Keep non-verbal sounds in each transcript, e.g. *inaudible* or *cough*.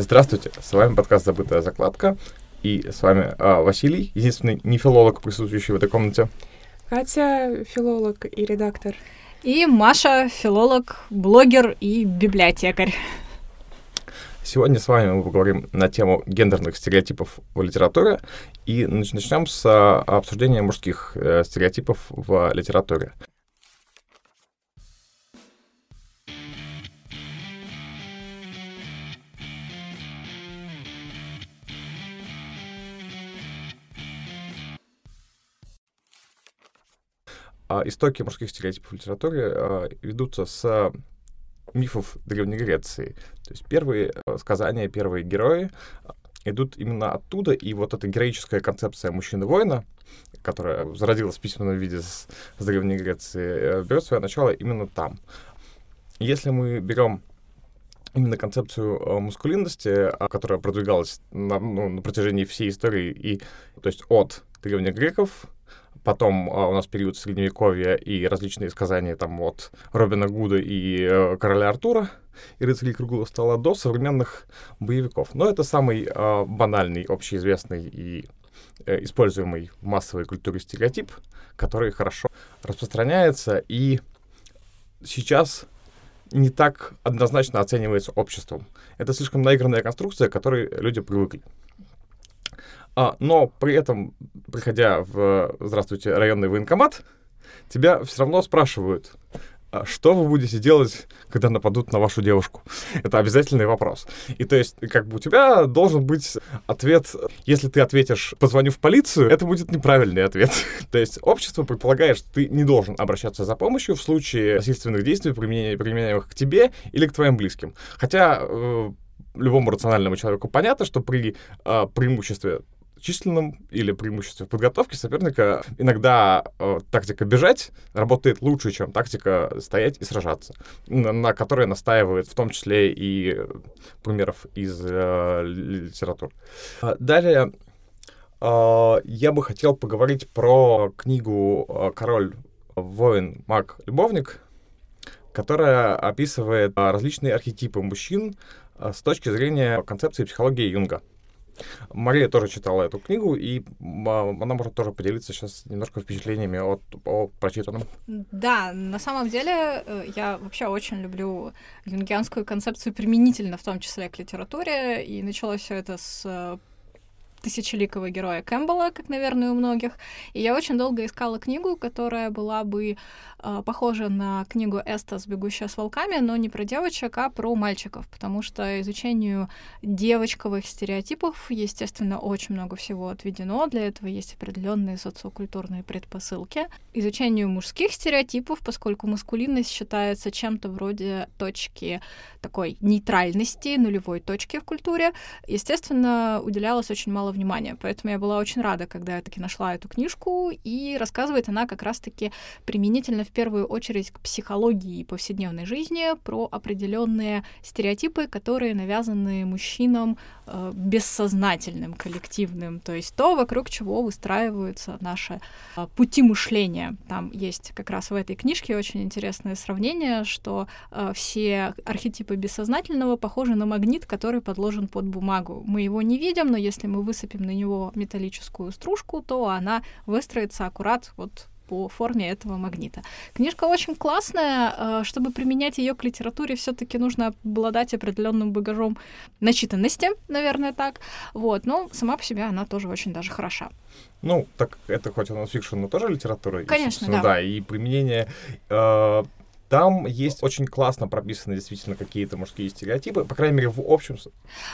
Здравствуйте, с вами подкаст «Забытая закладка». И с вами а, Василий, единственный не филолог, присутствующий в этой комнате. Катя, филолог и редактор. И Маша, филолог, блогер и библиотекарь. Сегодня с вами мы поговорим на тему гендерных стереотипов в литературе и начнем с а, обсуждения мужских э, стереотипов в литературе. Истоки мужских стереотипов в литературе а, ведутся с мифов Древней Греции. То есть первые а, сказания, первые герои идут именно оттуда, и вот эта героическая концепция мужчины-воина, которая зародилась в письменном виде с, с Древней Греции, э, берет свое начало именно там. Если мы берем именно концепцию э, мускулинности, которая продвигалась на, ну, на протяжении всей истории, и, то есть от древних греков Потом а, у нас период Средневековья и различные сказания там от Робина Гуда и э, короля Артура и рыцарей круглого стола до современных боевиков. Но это самый э, банальный, общеизвестный и э, используемый в массовой культуре стереотип, который хорошо распространяется и сейчас не так однозначно оценивается обществом. Это слишком наигранная конструкция, к которой люди привыкли. А, но при этом, приходя в, здравствуйте, районный военкомат, тебя все равно спрашивают, а что вы будете делать, когда нападут на вашу девушку? Это обязательный вопрос. И то есть, как бы у тебя должен быть ответ, если ты ответишь «позвоню в полицию», это будет неправильный ответ. *laughs* то есть общество предполагает, что ты не должен обращаться за помощью в случае насильственных действий, применяемых к тебе или к твоим близким. Хотя э, любому рациональному человеку понятно, что при э, преимуществе численном или преимуществе в подготовке соперника иногда э, тактика бежать работает лучше, чем тактика стоять и сражаться, на, на которой настаивает в том числе и примеров из э, литературы. А далее э, я бы хотел поговорить про книгу «Король, воин, маг, любовник», которая описывает различные архетипы мужчин с точки зрения концепции психологии Юнга. Мария тоже читала эту книгу, и а, она может тоже поделиться сейчас немножко впечатлениями от, о прочитанном. Да, на самом деле э, я вообще очень люблю юнгианскую концепцию применительно, в том числе к литературе, и началось все это с э, тысячеликого героя Кэмпбелла, как, наверное, у многих. И я очень долго искала книгу, которая была бы э, похожа на книгу Эстас «Бегущая с волками», но не про девочек, а про мальчиков, потому что изучению девочковых стереотипов, естественно, очень много всего отведено. Для этого есть определенные социокультурные предпосылки. Изучению мужских стереотипов, поскольку маскулинность считается чем-то вроде точки такой нейтральности, нулевой точки в культуре, естественно, уделялось очень мало внимания. Поэтому я была очень рада, когда я таки нашла эту книжку, и рассказывает она как раз-таки применительно в первую очередь к психологии повседневной жизни, про определенные стереотипы, которые навязаны мужчинам э, бессознательным, коллективным, то есть то, вокруг чего выстраиваются наши э, пути мышления. Там есть как раз в этой книжке очень интересное сравнение, что э, все архетипы бессознательного похожи на магнит, который подложен под бумагу. Мы его не видим, но если мы высыпем на него металлическую стружку, то она выстроится аккурат вот по форме этого магнита. Книжка очень классная. Э, чтобы применять ее к литературе, все-таки нужно обладать определенным багажом начитанности, наверное, так. Вот. Но сама по себе она тоже очень даже хороша. Ну, так это хоть нонфикшн, но тоже литература. Конечно, да. Да, и применение э, там есть очень классно прописаны действительно какие-то мужские стереотипы, по крайней мере, в общем.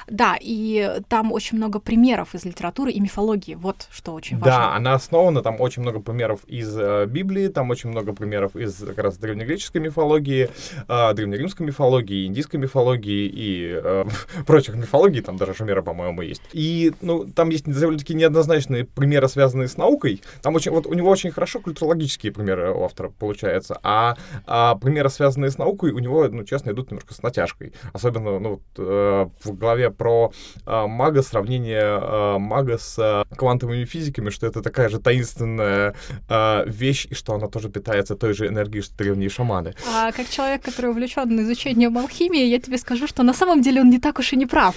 Да, и там очень много примеров из литературы и мифологии. Вот что очень важно. Да, она основана, там очень много примеров из э, Библии, там очень много примеров из как раз древнегреческой мифологии, э, древнеримской мифологии, индийской мифологии и э, *laughs* прочих мифологий, там даже Шумера, по-моему, есть. И, ну, там есть довольно-таки неоднозначные примеры, связанные с наукой. Там очень, вот у него очень хорошо культурологические примеры у автора получаются, а, а примеры, связанные с наукой, у него, ну, честно, идут немножко с натяжкой. Особенно, ну, вот, э, в главе про э, мага, сравнение э, мага с э, квантовыми физиками, что это такая же таинственная э, вещь, и что она тоже питается той же энергией, что древние шаманы. А как человек, который увлечен изучением алхимии, я тебе скажу, что на самом деле он не так уж и не прав.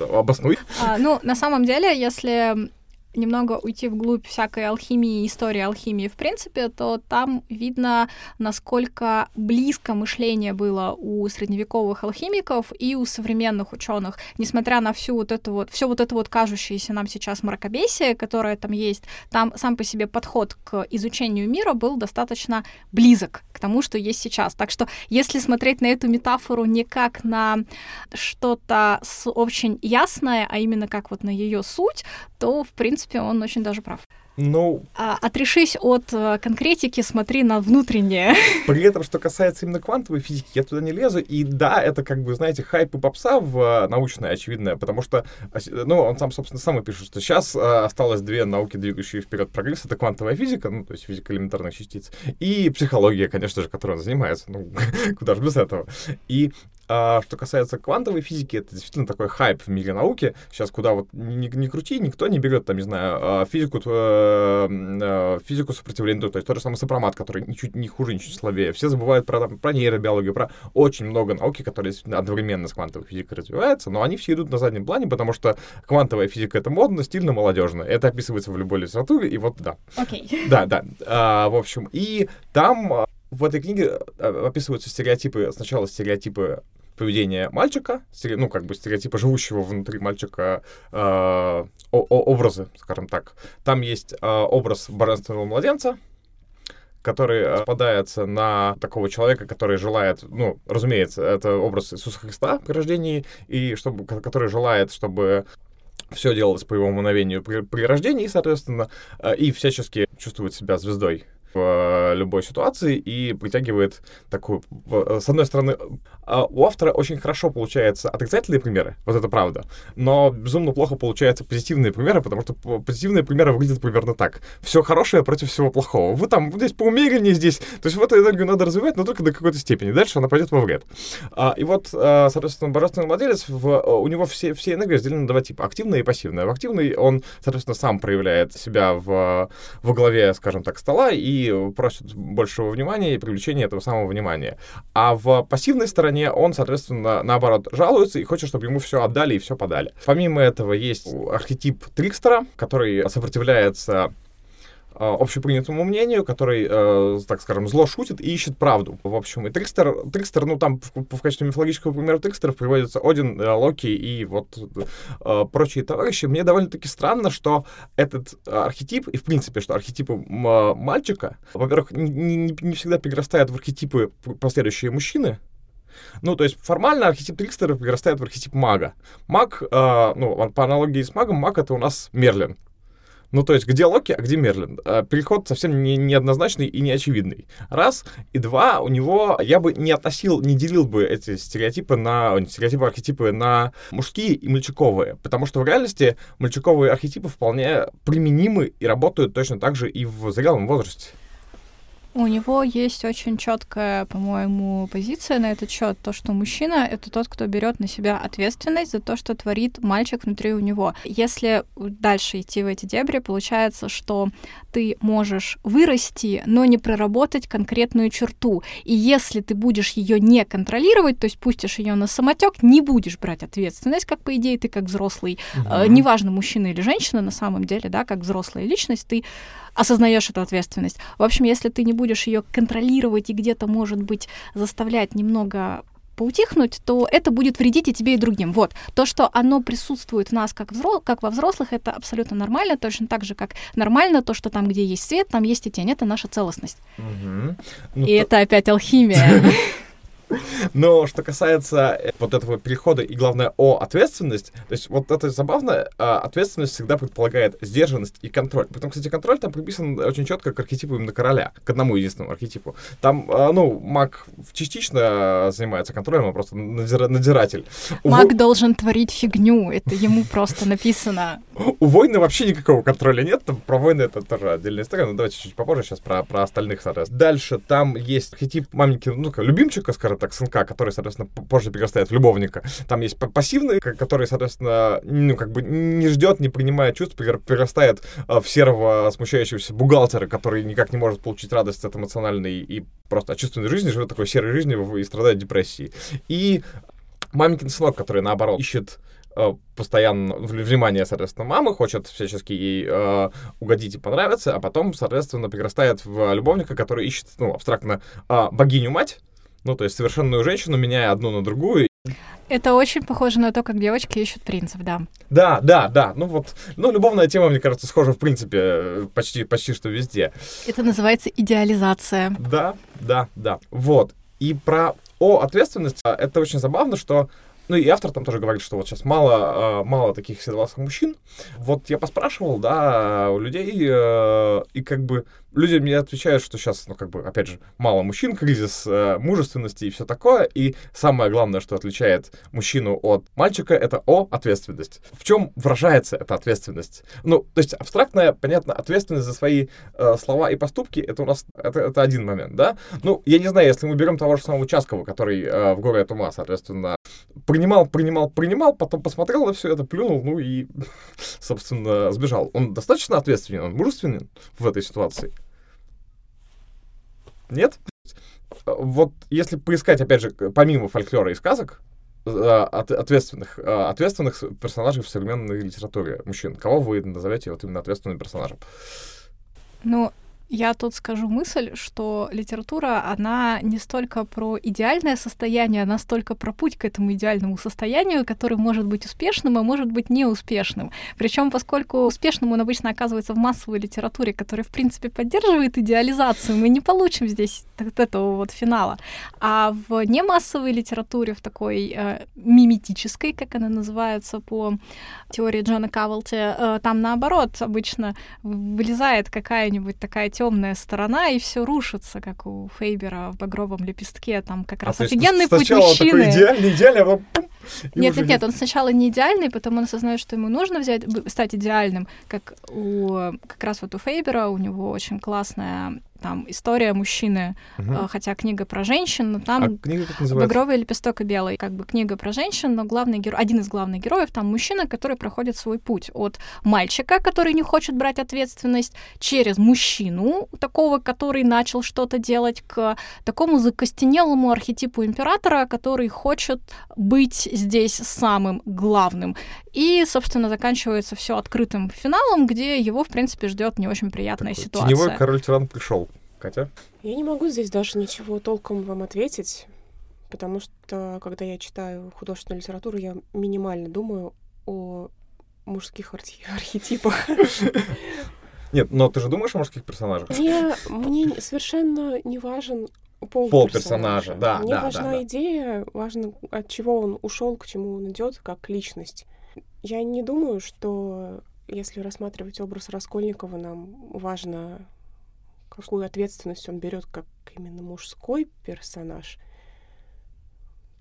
Обоснуй. А, ну, на самом деле, если немного уйти вглубь всякой алхимии, истории алхимии в принципе, то там видно, насколько близко мышление было у средневековых алхимиков и у современных ученых, несмотря на всю вот эту вот, все вот это вот кажущееся нам сейчас мракобесие, которое там есть, там сам по себе подход к изучению мира был достаточно близок к тому, что есть сейчас. Так что, если смотреть на эту метафору не как на что-то очень ясное, а именно как вот на ее суть, то, в принципе, он очень даже прав. Ну... А, отрешись от э, конкретики, смотри на внутреннее. *laughs* При этом, что касается именно квантовой физики, я туда не лезу. И да, это как бы, знаете, хайп и попса в э, научное, очевидное, потому что, ну, он сам, собственно, сам и пишет, что сейчас э, осталось две науки, двигающие вперед прогресс. Это квантовая физика, ну, то есть физика элементарных частиц, и психология, конечно же, которой он занимается. Ну, *laughs* куда же без этого. И а что касается квантовой физики, это действительно такой хайп в мире науки. Сейчас куда вот не, не крути, никто не берет, там, не знаю, а, физику, э, э, физику сопротивления, то есть тот же самый сопромат, который ничуть не хуже, ничуть слабее. Все забывают про, там, про нейробиологию, про очень много науки, которые одновременно с квантовой физикой развиваются, но они все идут на заднем плане, потому что квантовая физика — это модно, стильно, молодежно. Это описывается в любой литературе, и вот да. Окей. Okay. *laughs* Да, да. А, в общем, и там а, в этой книге описываются стереотипы, сначала стереотипы поведение мальчика, ну, как бы стереотипа живущего внутри мальчика э, образы, скажем так. Там есть э, образ божественного младенца, который попадается на такого человека, который желает, ну, разумеется, это образ Иисуса Христа при рождении, и чтобы, который желает, чтобы все делалось по его мановению при, при рождении, соответственно, и всячески чувствует себя звездой любой ситуации и притягивает такую... С одной стороны, а, у автора очень хорошо получаются отрицательные примеры, вот это правда, но безумно плохо получаются позитивные примеры, потому что позитивные примеры выглядят примерно так. Все хорошее против всего плохого. Вы там здесь поумереннее здесь. То есть вот эту энергию надо развивать, но только до какой-то степени. Дальше она пойдет во вред. А, и вот, а, соответственно, божественный владелец, у него все, все энергии разделены на два типа. Активная и пассивная. В активной он, соответственно, сам проявляет себя в, во главе, скажем так, стола и просит большего внимания и привлечения этого самого внимания. А в пассивной стороне он, соответственно, наоборот, жалуется и хочет, чтобы ему все отдали и все подали. Помимо этого есть архетип Трикстера, который сопротивляется Э, общепринятому мнению, который, э, так скажем, зло шутит и ищет правду. В общем, и Трикстер, Трикстер ну, там в, в качестве мифологического примера Трикстеров приводится Один, э, Локи и вот э, прочие товарищи. Мне довольно-таки странно, что этот архетип, и в принципе, что архетипы мальчика, во-первых, не, не, не всегда перерастают в архетипы последующие мужчины, ну, то есть формально архетип Трикстера перерастает в архетип мага. Маг, э, ну, по аналогии с магом, маг — это у нас Мерлин. Ну, то есть, где Локи, а где Мерлин? А, переход совсем не, неоднозначный и неочевидный. Раз. И два, у него, я бы не относил, не делил бы эти стереотипы на, стереотипы, архетипы на мужские и мальчиковые. Потому что в реальности мальчиковые архетипы вполне применимы и работают точно так же и в зрелом возрасте. У него есть очень четкая, по-моему, позиция на этот счет, то, что мужчина это тот, кто берет на себя ответственность за то, что творит мальчик внутри у него. Если дальше идти в эти дебри, получается, что ты можешь вырасти, но не проработать конкретную черту. И если ты будешь ее не контролировать, то есть пустишь ее на самотек, не будешь брать ответственность, как по идее ты как взрослый, угу. э, неважно мужчина или женщина, на самом деле, да, как взрослая личность, ты осознаешь эту ответственность. В общем, если ты не будешь ее контролировать и где-то, может быть, заставлять немного поутихнуть, то это будет вредить и тебе, и другим. Вот. То, что оно присутствует в нас как, взро... как во взрослых, это абсолютно нормально, точно так же, как нормально то, что там, где есть свет, там есть и тень. Это наша целостность. Угу. Ну, и то... это опять алхимия. *laughs* Но что касается э, вот этого перехода и, главное, о ответственность, то есть вот это забавно, а, ответственность всегда предполагает сдержанность и контроль. Потом, кстати, контроль там приписан очень четко к архетипу именно короля, к одному единственному архетипу. Там, а, ну, маг частично занимается контролем, он просто надзира- надзиратель. Маг во- должен творить фигню, это ему просто написано. У войны вообще никакого контроля нет, там про войны это тоже отдельная история, но давайте чуть попозже сейчас про, про остальных, соответственно. Дальше там есть архетип маменьки, ну, любимчика, скажем так, сынка, который, соответственно, позже перерастает в любовника. Там есть пассивный, который, соответственно, ну, как бы не ждет, не принимает чувств, перер- перерастает а, в серого смущающегося бухгалтера, который никак не может получить радость от эмоциональной и просто от чувственной жизни, живет такой серой жизнью и страдает депрессией. И маменькин сынок, который, наоборот, ищет э, постоянно внимание, соответственно, мамы, хочет всячески ей э, угодить и понравиться, а потом, соответственно, перерастает в любовника, который ищет, ну, абстрактно, э, богиню-мать, ну, то есть совершенную женщину, меняя одну на другую. Это очень похоже на то, как девочки ищут принцев, да. Да, да, да, ну вот, ну, любовная тема, мне кажется, схожа, в принципе, почти, почти что везде. Это называется идеализация. Да, да, да. Вот. И про о ответственности а, это очень забавно, что ну и автор там тоже говорит, что вот сейчас мало, э, мало таких седовласых мужчин. Вот я поспрашивал, да, у людей, э, и как бы люди мне отвечают, что сейчас, ну как бы, опять же, мало мужчин, кризис э, мужественности и все такое. И самое главное, что отличает мужчину от мальчика, это о ответственность. В чем выражается эта ответственность? Ну, то есть абстрактная, понятно, ответственность за свои э, слова и поступки, это у нас, это, это один момент, да? Ну, я не знаю, если мы берем того же самого Участкова, который э, в горе от ума, соответственно, принимал, принимал, принимал, потом посмотрел на все это, плюнул, ну и, *laughs* собственно, сбежал. Он достаточно ответственен, он мужественен в этой ситуации? Нет? Вот если поискать, опять же, помимо фольклора и сказок, э, от- ответственных, э, ответственных персонажей в современной литературе мужчин, кого вы назовете вот именно ответственным персонажем? Ну, я тут скажу мысль, что литература, она не столько про идеальное состояние, она столько про путь к этому идеальному состоянию, который может быть успешным, а может быть неуспешным. Причем, поскольку успешным он обычно оказывается в массовой литературе, которая, в принципе, поддерживает идеализацию, мы не получим здесь вот этого вот финала. А в немассовой литературе, в такой э, миметической, как она называется по теории Джона Кавелти, э, там наоборот обычно вылезает какая-нибудь такая темная сторона, и все рушится, как у Фейбера в «Багровом лепестке». Там как раз А, то есть офигенный путь сначала мужчины. такой идеальный, идеальный, а потом Нет, нет, нет, он сначала не идеальный, потом он осознает, что ему нужно взять, стать идеальным, как у как раз вот у Фейбера, у него очень классная там история мужчины, э, хотя книга про женщин, но там А книга как называется? Багровый лепесток и белый, как бы книга про женщин, но главный герой, один из главных героев там мужчина, который проходит свой путь от мальчика, который не хочет брать ответственность, через мужчину такого, который начал что-то делать, к такому закостенелому архетипу императора, который хочет быть здесь самым главным. И, собственно, заканчивается все открытым финалом, где его, в принципе, ждет не очень приятная Такой ситуация. Теневой король-тиран пришел. Катя? Я не могу здесь даже ничего толком вам ответить, потому что, когда я читаю художественную литературу, я минимально думаю о мужских архи- *laughs* архетипах. Нет, но ты же думаешь о мужских персонажах? Мне, мне совершенно не важен пол, Пол персонажа, да, Мне да, важна да, да. идея, важно, от чего он ушел, к чему он идет, как личность. Я не думаю, что если рассматривать образ Раскольникова, нам важно, какую ответственность он берет как именно мужской персонаж.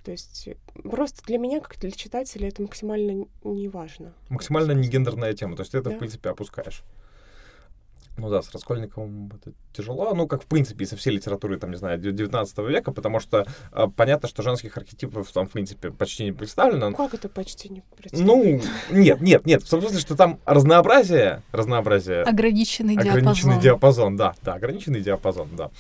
То есть просто для меня, как для читателя, это максимально не важно. Максимально не гендерная тема. То есть ты это, в принципе, опускаешь. Ну да, с Раскольниковым это тяжело. Ну, как, в принципе, и со всей литературой, там, не знаю, 19 века, потому что а, понятно, что женских архетипов там, в принципе, почти не представлено. Как это почти не представляю? Ну, нет, нет, нет. В том смысле, что там разнообразие, разнообразие Ограниченный, Ограниченный диапазон. диапазон, да, да, ограниченный диапазон, да.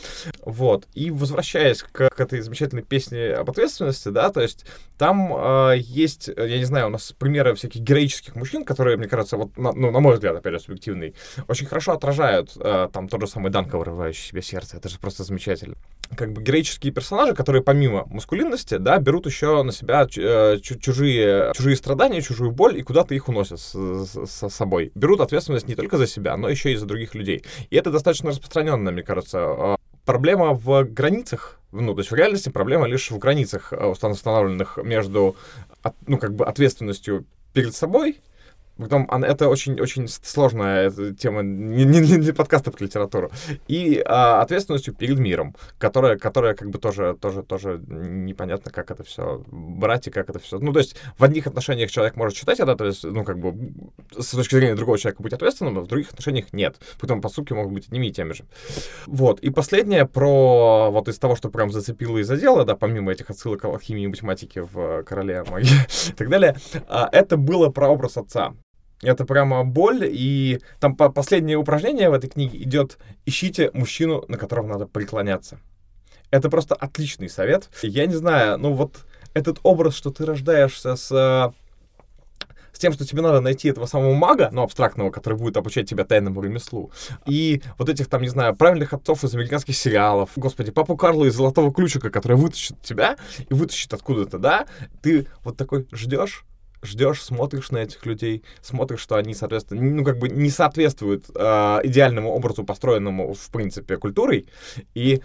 Вот. И возвращаясь к, к этой замечательной песне об ответственности, да, то есть там э, есть, э, я не знаю, у нас примеры всяких героических мужчин, которые, мне кажется, вот, на, ну, на мой взгляд, опять же, субъективный, очень хорошо отражают э, там тот же самый Данка, вырывающий себе сердце. Это же просто замечательно. Как бы героические персонажи, которые помимо маскулинности, да, берут еще на себя э, чу- чужие, чужие страдания, чужую боль и куда-то их уносят с, с- с собой. Берут ответственность не только за себя, но еще и за других людей. И это достаточно распространенная, мне кажется, э, проблема в границах Ну, то есть в реальности проблема лишь в границах, э, установленных между, ну, как бы ответственностью перед собой Потом это очень-очень сложная тема не, не, не для подкаста про литературу. И а, ответственностью перед миром, которая, которая как бы тоже, тоже, тоже непонятно, как это все брать и как это все... Ну, то есть в одних отношениях человек может читать это, то есть, ну, как бы с точки зрения другого человека быть ответственным, а в других отношениях нет. Потом поступки могут быть одними и теми же. Вот. И последнее про вот из того, что прям зацепило и задело, да, помимо этих отсылок к алхимии и математике в «Короле магии» и так далее, а, это было про образ отца. Это прямо боль, и там по последнее упражнение в этой книге идет «Ищите мужчину, на которого надо преклоняться». Это просто отличный совет. Я не знаю, ну вот этот образ, что ты рождаешься с с тем, что тебе надо найти этого самого мага, ну, абстрактного, который будет обучать тебя тайному ремеслу. И вот этих там, не знаю, правильных отцов из американских сериалов, господи, папу Карла из Золотого Ключика, который вытащит тебя и вытащит откуда-то, да, ты вот такой ждешь, ждешь, смотришь на этих людей, смотришь, что они, соответственно, ну, как бы не соответствуют э, идеальному образу, построенному, в принципе, культурой, и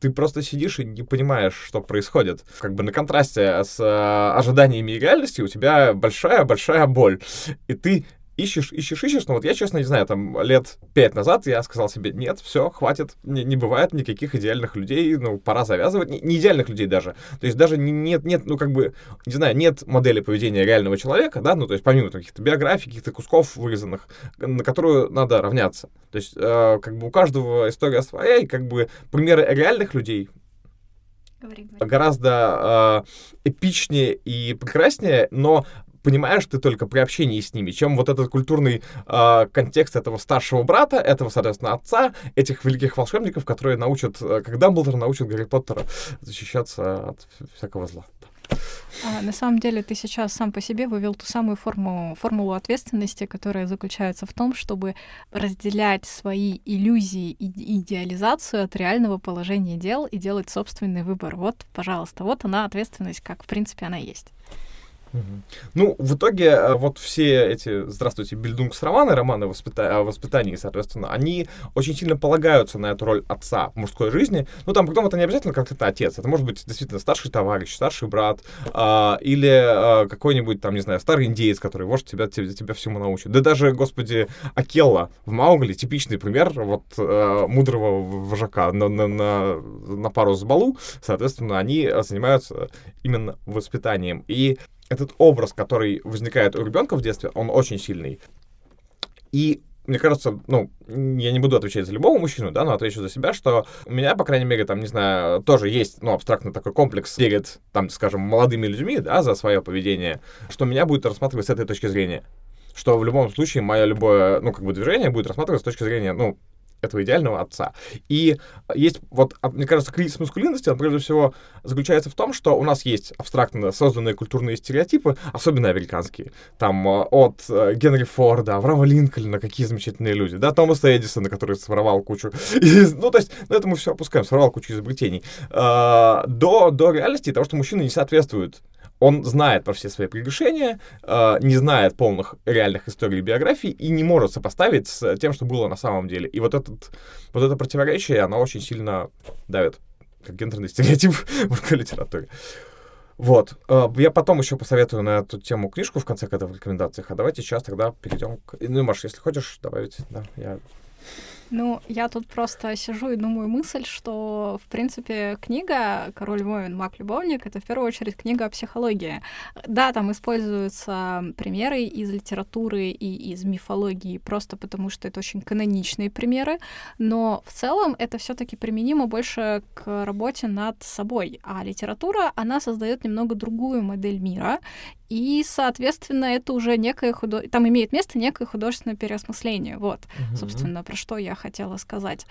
ты просто сидишь и не понимаешь, что происходит. Как бы на контрасте с э, ожиданиями и реальностью у тебя большая-большая боль. И ты ищешь, ищешь, ищешь. Но вот я, честно, не знаю, там лет пять назад я сказал себе, нет, все, хватит, не, не бывает никаких идеальных людей, ну, пора завязывать. Не, не идеальных людей даже. То есть даже нет, нет, ну, как бы, не знаю, нет модели поведения реального человека, да, ну, то есть помимо каких-то биографий, каких-то кусков вырезанных, на которую надо равняться. То есть, э, как бы у каждого история своя, и как бы примеры реальных людей Говори, говори. гораздо э, эпичнее и прекраснее, но понимаешь ты только при общении с ними, чем вот этот культурный э, контекст этого старшего брата, этого, соответственно, отца, этих великих волшебников, которые научат, э, как Дамблдор научит Гарри Поттера защищаться от всякого зла. А, на самом деле ты сейчас сам по себе вывел ту самую форму, формулу ответственности, которая заключается в том, чтобы разделять свои иллюзии и идеализацию от реального положения дел и делать собственный выбор. Вот, пожалуйста, вот она ответственность, как в принципе она есть. Ну, в итоге, э, вот все эти, здравствуйте, бильдунгс-романы, романы воспита- о воспитании, соответственно, они очень сильно полагаются на эту роль отца в мужской жизни. Ну, там, потом это не обязательно как то отец, это может быть действительно старший товарищ, старший брат, а, или а, какой-нибудь, там, не знаю, старый индеец, который, может, тебя, тебя, тебя всему научит. Да даже, господи, Акелла в Маугли, типичный пример вот а, мудрого вожака на, на, на, на пару с Балу, соответственно, они занимаются именно воспитанием. И этот образ, который возникает у ребенка в детстве, он очень сильный. И мне кажется, ну, я не буду отвечать за любого мужчину, да, но отвечу за себя, что у меня, по крайней мере, там, не знаю, тоже есть, ну, абстрактно такой комплекс перед, там, скажем, молодыми людьми, да, за свое поведение, что меня будет рассматривать с этой точки зрения. Что в любом случае мое любое, ну, как бы движение будет рассматриваться с точки зрения, ну, этого идеального отца. И есть, вот, а, мне кажется, кризис маскулинности, он прежде всего заключается в том, что у нас есть абстрактно созданные культурные стереотипы, особенно американские. Там а, от э, Генри Форда, Авраама Линкольна, какие замечательные люди, да, Томаса Эдисона, который своровал кучу. *laughs* Ну, то есть, ну, это мы все опускаем, своровал кучу изобретений. А, до, до реальности того, что мужчины не соответствуют он знает про все свои прегрешения, э, не знает полных реальных историй биографии и не может сопоставить с тем, что было на самом деле. И вот, этот, вот это противоречие, оно очень сильно давит, как гендерный *laughs* стереотип в литературе. Вот. Э, я потом еще посоветую на эту тему книжку в конце этого в рекомендациях. А давайте сейчас тогда перейдем к... Ну, Маш, если хочешь добавить, да, я ну, я тут просто сижу и думаю мысль, что, в принципе, книга «Король воин, маг-любовник» — это в первую очередь книга о психологии. Да, там используются примеры из литературы и из мифологии, просто потому что это очень каноничные примеры, но в целом это все таки применимо больше к работе над собой. А литература, она создает немного другую модель мира, и, соответственно, это уже некое худо... там имеет место некое художественное переосмысление. Вот, угу. собственно, про что я хотела сказать.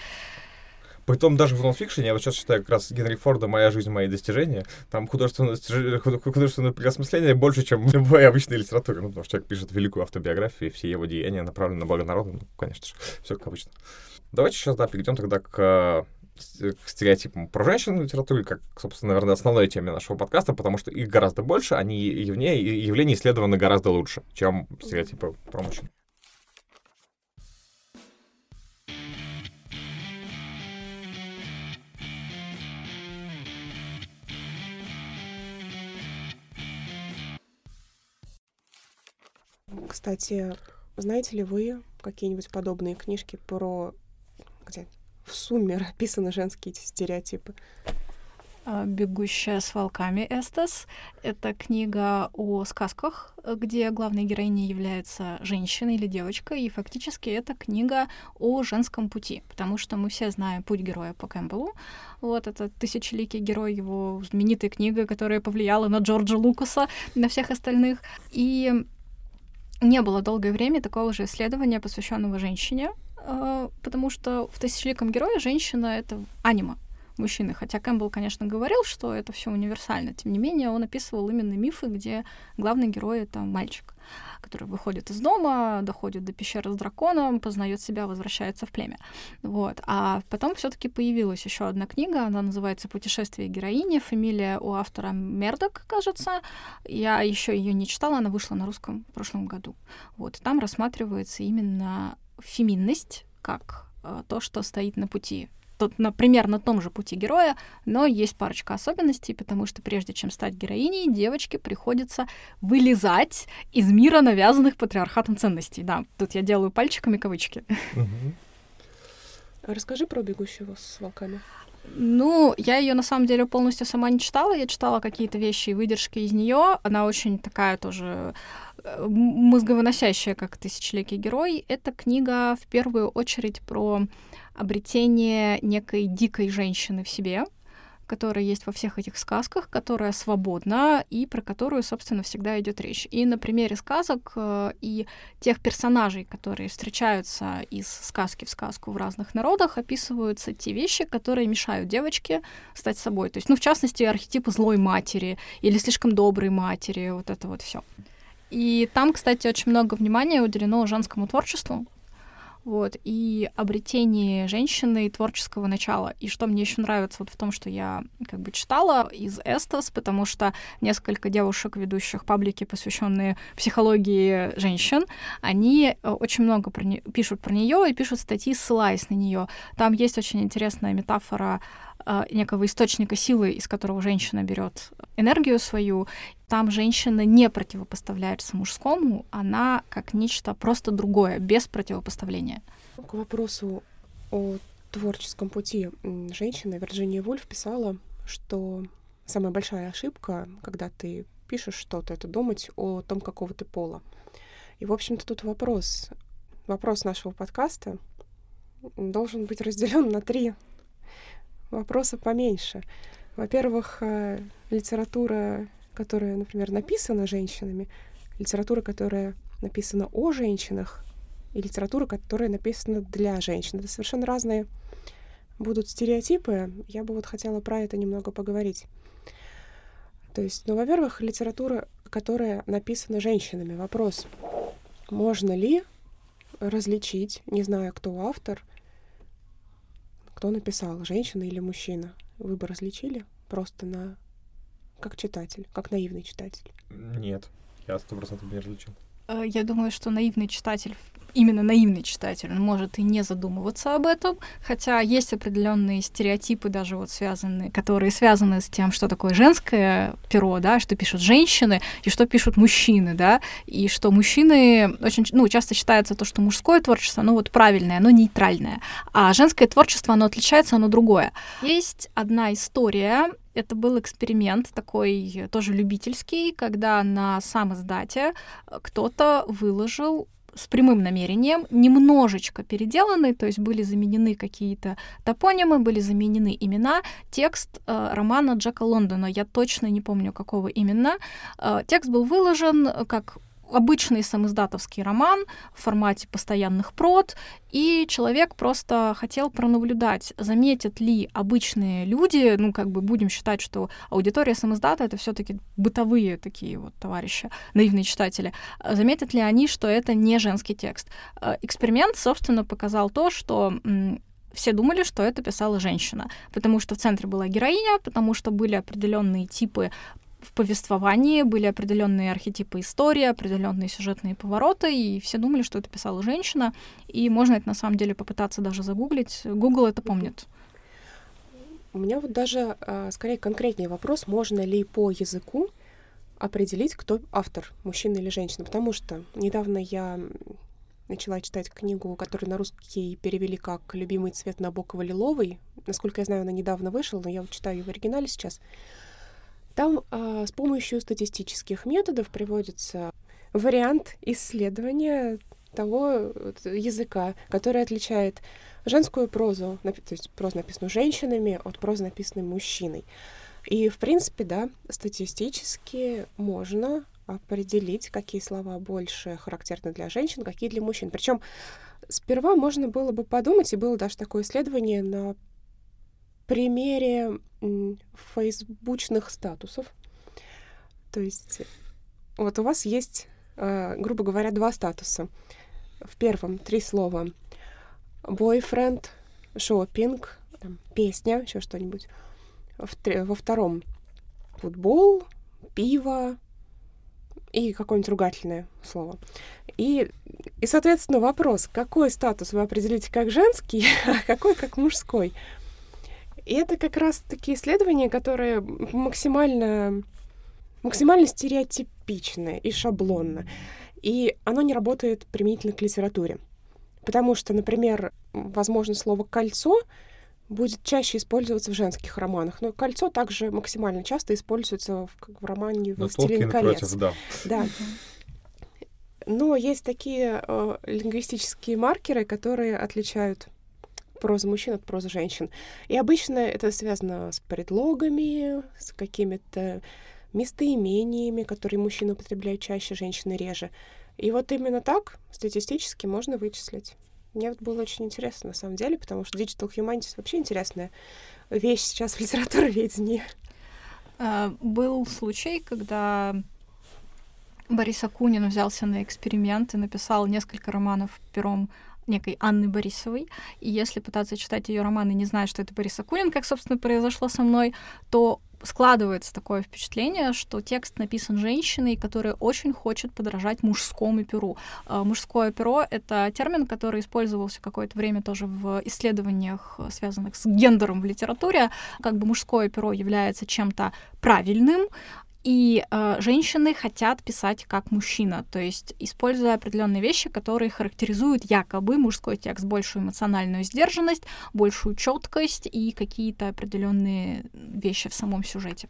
Притом даже в нонфикшене, я вот сейчас читаю как раз Генри Форда «Моя жизнь, мои достижения», там художественное, художественное переосмысление больше, чем в любой обычной литературе, ну, потому что человек пишет великую автобиографию, и все его деяния направлены на благо народа, ну, конечно же, все как обычно. Давайте сейчас, да, перейдем тогда к к стереотипам про женщин в литературе, как, собственно, наверное, основной теме нашего подкаста, потому что их гораздо больше, они явления, явления исследованы гораздо лучше, чем стереотипы про мужчин. Кстати, знаете ли вы какие-нибудь подобные книжки про где в сумме описаны женские стереотипы? А, «Бегущая с волками» Эстес. Это книга о сказках, где главной героиней является женщина или девочка, и фактически это книга о женском пути, потому что мы все знаем путь героя по Кэмпбеллу. Вот это тысячеликий герой, его знаменитая книга, которая повлияла на Джорджа Лукаса, на всех остальных. И не было долгое время такого же исследования, посвященного женщине, а, потому что в «Тысячеликом герое» женщина — это анима, мужчины. Хотя Кэмпбелл, конечно, говорил, что это все универсально. Тем не менее, он описывал именно мифы, где главный герой — это мальчик, который выходит из дома, доходит до пещеры с драконом, познает себя, возвращается в племя. Вот. А потом все таки появилась еще одна книга, она называется «Путешествие героини», фамилия у автора Мердок, кажется. Я еще ее не читала, она вышла на русском в прошлом году. Вот. Там рассматривается именно феминность как э, то, что стоит на пути тот, например, на том же пути героя, но есть парочка особенностей, потому что прежде чем стать героиней, девочке приходится вылезать из мира навязанных патриархатом ценностей. Да, тут я делаю пальчиками кавычки. Расскажи про бегущего с волками. Ну, я ее на самом деле полностью сама не читала. Я читала какие-то вещи и выдержки из нее. Она очень такая тоже э, мозговыносящая, как тысячеликий герой. Эта книга в первую очередь про обретение некой дикой женщины в себе, которая есть во всех этих сказках, которая свободна и про которую, собственно, всегда идет речь. И на примере сказок э, и тех персонажей, которые встречаются из сказки в сказку в разных народах, описываются те вещи, которые мешают девочке стать собой. То есть, ну, в частности, архетипы злой матери или слишком доброй матери, вот это вот все. И там, кстати, очень много внимания уделено женскому творчеству, вот, и обретение женщины творческого начала. И что мне еще нравится вот в том, что я как бы читала из Эстас, потому что несколько девушек, ведущих паблики, посвященные психологии женщин, они э, очень много про не... пишут про нее и пишут статьи, ссылаясь на нее. Там есть очень интересная метафора некого источника силы, из которого женщина берет энергию свою. Там женщина не противопоставляется мужскому, она как нечто просто другое, без противопоставления. К вопросу о творческом пути женщины Вирджиния Вульф писала, что самая большая ошибка, когда ты пишешь что-то, это думать о том, какого ты пола. И, в общем-то, тут вопрос. Вопрос нашего подкаста должен быть разделен на три вопроса поменьше. Во-первых, э, литература, которая, например, написана женщинами, литература, которая написана о женщинах, и литература, которая написана для женщин. Это совершенно разные будут стереотипы. Я бы вот хотела про это немного поговорить. То есть, ну, во-первых, литература, которая написана женщинами. Вопрос, можно ли различить, не знаю, кто автор, кто написал, женщина или мужчина? Вы бы различили просто на как читатель, как наивный читатель? Нет, я сто процентов не различил. Э, я думаю, что наивный читатель именно наивный читатель, он может и не задумываться об этом, хотя есть определенные стереотипы даже вот связанные, которые связаны с тем, что такое женское перо, да, что пишут женщины и что пишут мужчины, да, и что мужчины очень, ну, часто считается то, что мужское творчество, оно вот правильное, оно нейтральное, а женское творчество, оно отличается, оно другое. Есть одна история, это был эксперимент такой тоже любительский, когда на сам издате кто-то выложил с прямым намерением, немножечко переделаны, то есть были заменены какие-то топонимы, были заменены имена. Текст э, романа Джека Лондона, я точно не помню, какого именно. Э, текст был выложен как обычный самоиздатовский роман в формате постоянных прод, и человек просто хотел пронаблюдать, заметят ли обычные люди, ну, как бы будем считать, что аудитория самоиздата — это все таки бытовые такие вот товарищи, наивные читатели, заметят ли они, что это не женский текст. Э, эксперимент, собственно, показал то, что все думали, что это писала женщина, потому что в центре была героиня, потому что были определенные типы в повествовании были определенные архетипы истории, определенные сюжетные повороты, и все думали, что это писала женщина, и можно это на самом деле попытаться даже загуглить. Google это помнит. У меня вот даже, а, скорее, конкретнее вопрос, можно ли по языку определить, кто автор, мужчина или женщина. Потому что недавно я начала читать книгу, которую на русский перевели как «Любимый цвет Набокова лиловый». Насколько я знаю, она недавно вышла, но я вот читаю ее в оригинале сейчас. Там э, с помощью статистических методов приводится вариант исследования того языка, который отличает женскую прозу, то есть прозу, написанную женщинами, от прозы, написанной мужчиной. И, в принципе, да, статистически можно определить, какие слова больше характерны для женщин, какие для мужчин. Причем сперва можно было бы подумать, и было даже такое исследование на примере фейсбучных статусов. То есть вот у вас есть, э, грубо говоря, два статуса. В первом три слова. Boyfriend, шопинг, песня, еще что-нибудь. Во втором футбол, пиво и какое-нибудь ругательное слово. И, и, соответственно, вопрос, какой статус вы определите как женский, *laughs* а какой как мужской. И это как раз-таки исследование, которое максимально, максимально стереотипичное и шаблонно. И оно не работает применительно к литературе. Потому что, например, возможно, слово «кольцо» будет чаще использоваться в женских романах. Но кольцо также максимально часто используется в, в романе «Властелин колец». Против, да. да. Но есть такие э, лингвистические маркеры, которые отличают прозу мужчин от прозы женщин. И обычно это связано с предлогами, с какими-то местоимениями, которые мужчины употребляют чаще, женщины реже. И вот именно так статистически можно вычислить. Мне вот было очень интересно, на самом деле, потому что Digital Humanities вообще интересная вещь сейчас в литературоведении. А, был случай, когда Борис Акунин взялся на эксперимент и написал несколько романов пером некой Анны Борисовой. И если пытаться читать ее романы, не зная, что это Борис Акунин, как, собственно, произошло со мной, то складывается такое впечатление, что текст написан женщиной, которая очень хочет подражать мужскому перу. А, мужское перо — это термин, который использовался какое-то время тоже в исследованиях, связанных с гендером в литературе. Как бы мужское перо является чем-то правильным, и э, женщины хотят писать как мужчина, то есть используя определенные вещи, которые характеризуют якобы мужской текст, большую эмоциональную сдержанность, большую четкость и какие-то определенные вещи в самом сюжете.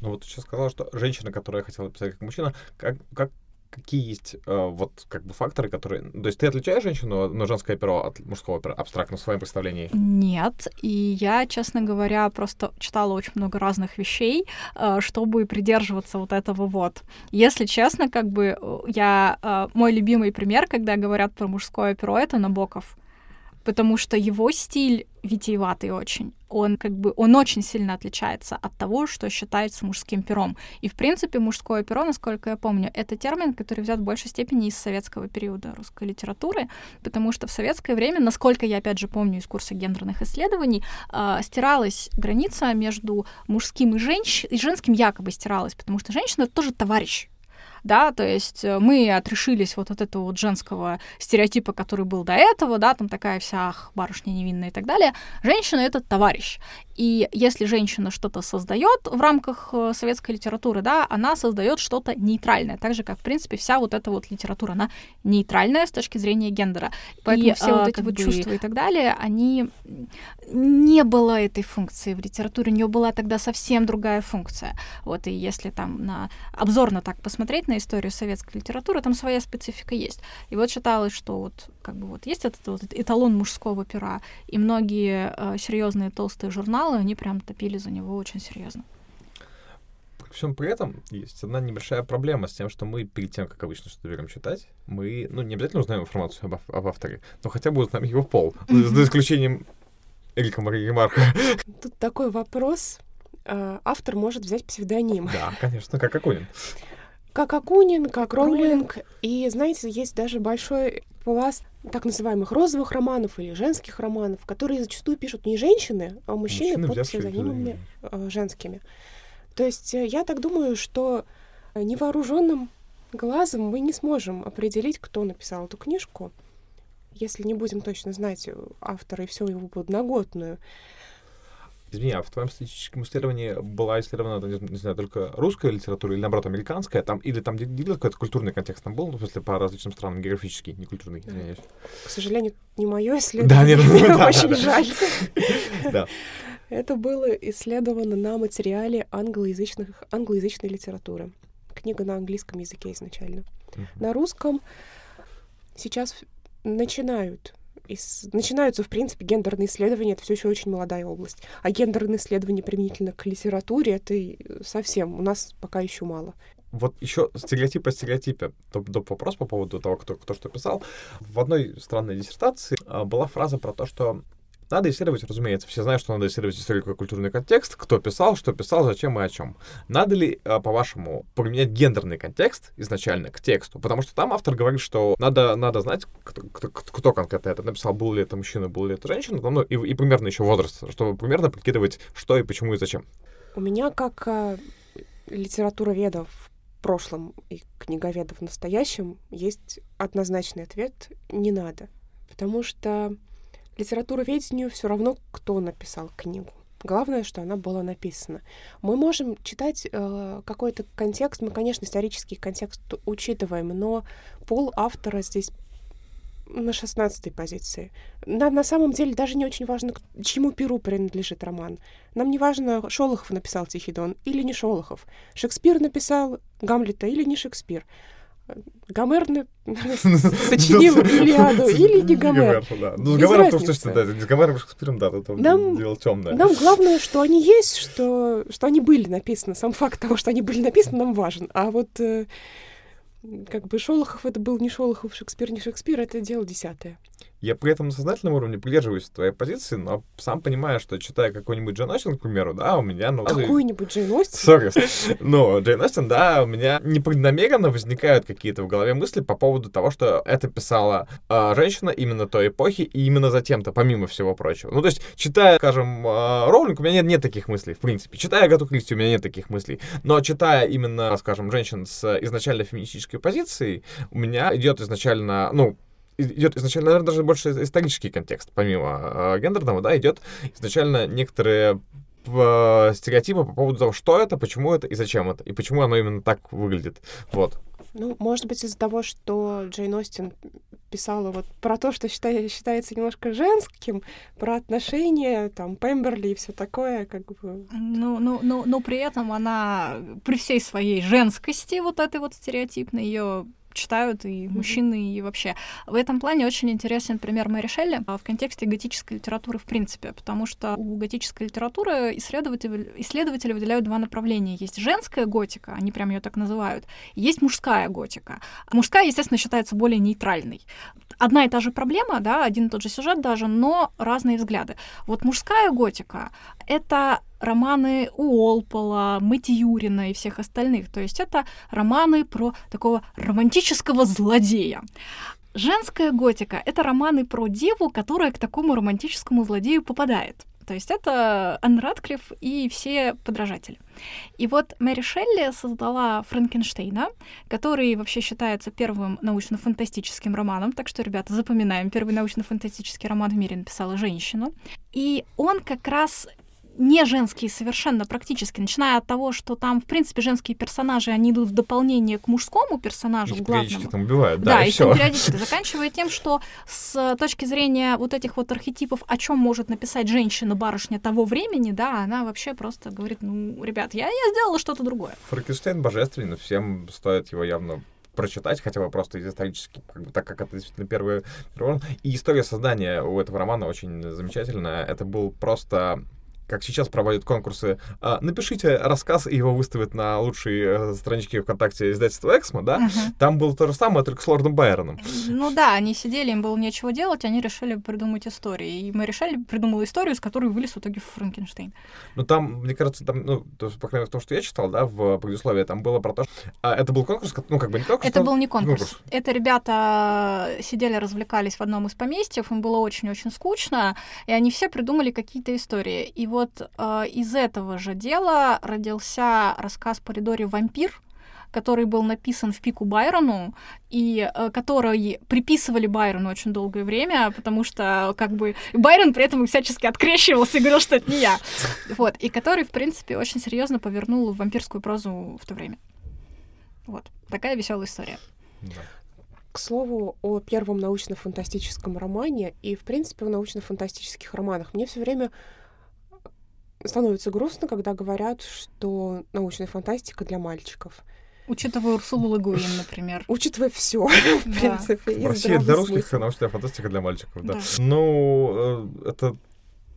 Ну вот ты сейчас сказала, что женщина, которая хотела писать как мужчина, как, как какие есть э, вот как бы факторы, которые... То есть ты отличаешь женщину на женское перо от мужского перо абстрактно в своем представлении? Нет. И я, честно говоря, просто читала очень много разных вещей, э, чтобы придерживаться вот этого вот. Если честно, как бы э, я... Э, мой любимый пример, когда говорят про мужское перо, это Набоков потому что его стиль витиеватый очень. Он как бы, он очень сильно отличается от того, что считается мужским пером. И, в принципе, мужское перо, насколько я помню, это термин, который взят в большей степени из советского периода русской литературы, потому что в советское время, насколько я, опять же, помню из курса гендерных исследований, э, стиралась граница между мужским и, женщ... и женским якобы стиралась, потому что женщина — тоже товарищ, да, то есть э, мы отрешились вот от этого вот женского стереотипа, который был до этого, да, там такая вся, ах, барышня невинная и так далее. Женщина — это товарищ. И если женщина что-то создает в рамках э, советской литературы, да, она создает что-то нейтральное, так же, как, в принципе, вся вот эта вот литература, она нейтральная с точки зрения гендера. Поэтому и все а, вот эти вот бы... чувства и так далее, они... Не было этой функции в литературе, у нее была тогда совсем другая функция. Вот, и если там на обзорно так посмотреть на историю советской литературы, там своя специфика есть. И вот считалось, что вот как бы вот есть этот вот эталон мужского пера, и многие э, серьезные толстые журналы, они прям топили за него очень серьезно. При всем при этом есть одна небольшая проблема с тем, что мы перед тем, как обычно что-то берем читать, мы, ну, не обязательно узнаем информацию об, об авторе, но хотя бы узнаем его пол, за исключением Эрика Марии Ремарка. Тут такой вопрос. Э, автор может взять псевдоним. Да, конечно, как Акунин. Как Акунин, как Роулинг. И, знаете, есть даже большой пласт так называемых розовых романов или женских романов, которые зачастую пишут не женщины, а мужчины, мужчины под псевдонимами э, женскими. То есть э, я так думаю, что невооруженным глазом мы не сможем определить, кто написал эту книжку, если не будем точно знать автора и всю его подноготную. Извини, а в твоем статистическом исследовании была исследована, не, знаю, только русская литература или, наоборот, американская, там, или там делил какой-то культурный контекст там был, ну, в смысле, по различным странам, географический, не культурный, извиняюсь. К сожалению, не мое исследование. Да, нет, *laughs* да, очень жаль. *laughs* Да. Это было исследовано на материале англоязычных, англоязычной литературы. Книга на английском языке изначально. На русском сейчас начинают из... начинаются, в принципе, гендерные исследования, это все еще очень молодая область. А гендерные исследования применительно к литературе, это совсем у нас пока еще мало. Вот еще стереотип о стереотипе. Доп, доп вопрос по поводу того, кто, кто что писал. В одной странной диссертации а, была фраза про то, что надо исследовать, разумеется. Все знают, что надо исследовать историко-культурный контекст, кто писал, что писал, зачем и о чем. Надо ли, а, по-вашему, применять гендерный контекст изначально к тексту? Потому что там автор говорит, что надо, надо знать, кто, кто, кто конкретно это написал, был ли это мужчина, был ли это женщина, ну, и, и примерно еще возраст, чтобы примерно прикидывать, что и почему и зачем. У меня как а, литературоведа в прошлом и книговеда в настоящем есть однозначный ответ — не надо. Потому что литературоведению все равно, кто написал книгу. Главное, что она была написана. Мы можем читать э, какой-то контекст, мы, конечно, исторический контекст учитываем, но пол автора здесь на шестнадцатой позиции. На, на самом деле даже не очень важно, чему перу принадлежит роман. Нам не важно, Шолохов написал Тихий Дон или не Шолохов. Шекспир написал Гамлета или не Шекспир. Гомер *laughs* сочинил Илиаду или не Гомер. Ну, с Гомером то, что да, с Гомером и Шекспиром, да, тут дело темное. Нам главное, что они есть, что, что они были написаны. Сам факт того, что они были написаны, нам важен. А вот э, как бы Шолохов это был не Шолохов, Шекспир не Шекспир, это дело десятое. Я при этом на сознательном уровне придерживаюсь твоей позиции, но сам понимаю, что читая какой-нибудь Джейн Остин, к примеру, да, у меня... Ну, Какой-нибудь Джейн Остин? Sorry. Ну, Джейн Остин, да, у меня непреднамеренно возникают какие-то в голове мысли по поводу того, что это писала э, женщина именно той эпохи и именно зачем-то, помимо всего прочего. Ну, то есть, читая, скажем, э, Роулинг, у меня нет, нет таких мыслей, в принципе. Читая Агату Кристи, у меня нет таких мыслей. Но читая именно, скажем, женщин с изначально феминистической позицией, у меня идет изначально, ну, идет изначально, наверное, даже больше исторический контекст, помимо э, гендерного, да, идет изначально некоторые э, стереотипы по поводу того, что это, почему это и зачем это, и почему оно именно так выглядит. Вот. Ну, может быть, из-за того, что Джейн Остин писала вот про то, что считает, считается немножко женским, про отношения, там, Пемберли и все такое, как бы. Ну, ну, ну, но при этом она при всей своей женскости, вот этой вот стереотипной, ее читают и мужчины, и вообще. В этом плане очень интересен пример Мэри Шелли а, в контексте готической литературы в принципе, потому что у готической литературы исследователи, исследователи выделяют два направления. Есть женская готика, они прям ее так называют, есть мужская готика. Мужская, естественно, считается более нейтральной. Одна и та же проблема, да, один и тот же сюжет даже, но разные взгляды. Вот мужская готика — это романы Уолпола, Матьюрина и всех остальных. То есть это романы про такого романтического злодея. Женская готика — это романы про деву, которая к такому романтическому злодею попадает. То есть это Анн Радклифф и все подражатели. И вот Мэри Шелли создала Франкенштейна, который вообще считается первым научно-фантастическим романом. Так что, ребята, запоминаем, первый научно-фантастический роман в мире написала женщина. И он как раз не женские совершенно практически, начиная от того, что там, в принципе, женские персонажи, они идут в дополнение к мужскому персонажу, их главному. там убивают, да, да и, и все. периодически, заканчивая тем, что с точки зрения вот этих вот архетипов, о чем может написать женщина-барышня того времени, да, она вообще просто говорит, ну, ребят, я, я сделала что-то другое. Франкенштейн божественный, всем стоит его явно прочитать, хотя бы просто из исторически, как бы, так как это действительно первый роман. И история создания у этого романа очень замечательная. Это был просто как сейчас проводят конкурсы, а, напишите рассказ, и его выставят на лучшей э, страничке ВКонтакте издательства Эксмо, да? Uh-huh. Там было то же самое, только с Лордом Байроном. Ну да, они сидели, им было нечего делать, они решили придумать историю. И мы решили, придумала историю, с которой вылез в итоге Франкенштейн. Ну там, мне кажется, там, ну, то, по крайней мере, в том, что я читал, да, в предусловии, там было про то, что а, это был конкурс, ну, как бы не конкурс. Это был не конкурс. конкурс. Это ребята сидели, развлекались в одном из поместьев, им было очень-очень скучно, и они все придумали какие-то истории. И вот э, из этого же дела родился рассказ по коридоре «Вампир», который был написан в пику Байрону, и э, который приписывали Байрону очень долгое время, потому что как бы Байрон при этом всячески открещивался и говорил, что это не я. Вот, и который, в принципе, очень серьезно повернул вампирскую прозу в то время. Вот, такая веселая история. Да. К слову о первом научно-фантастическом романе и, в принципе, о научно-фантастических романах. Мне все время становится грустно, когда говорят, что научная фантастика для мальчиков. Учитывая Урсулу Лагуин, например. *laughs* Учитывая все, *laughs* в принципе. здравый для русских научная фантастика для мальчиков, да. Да. Ну, э, это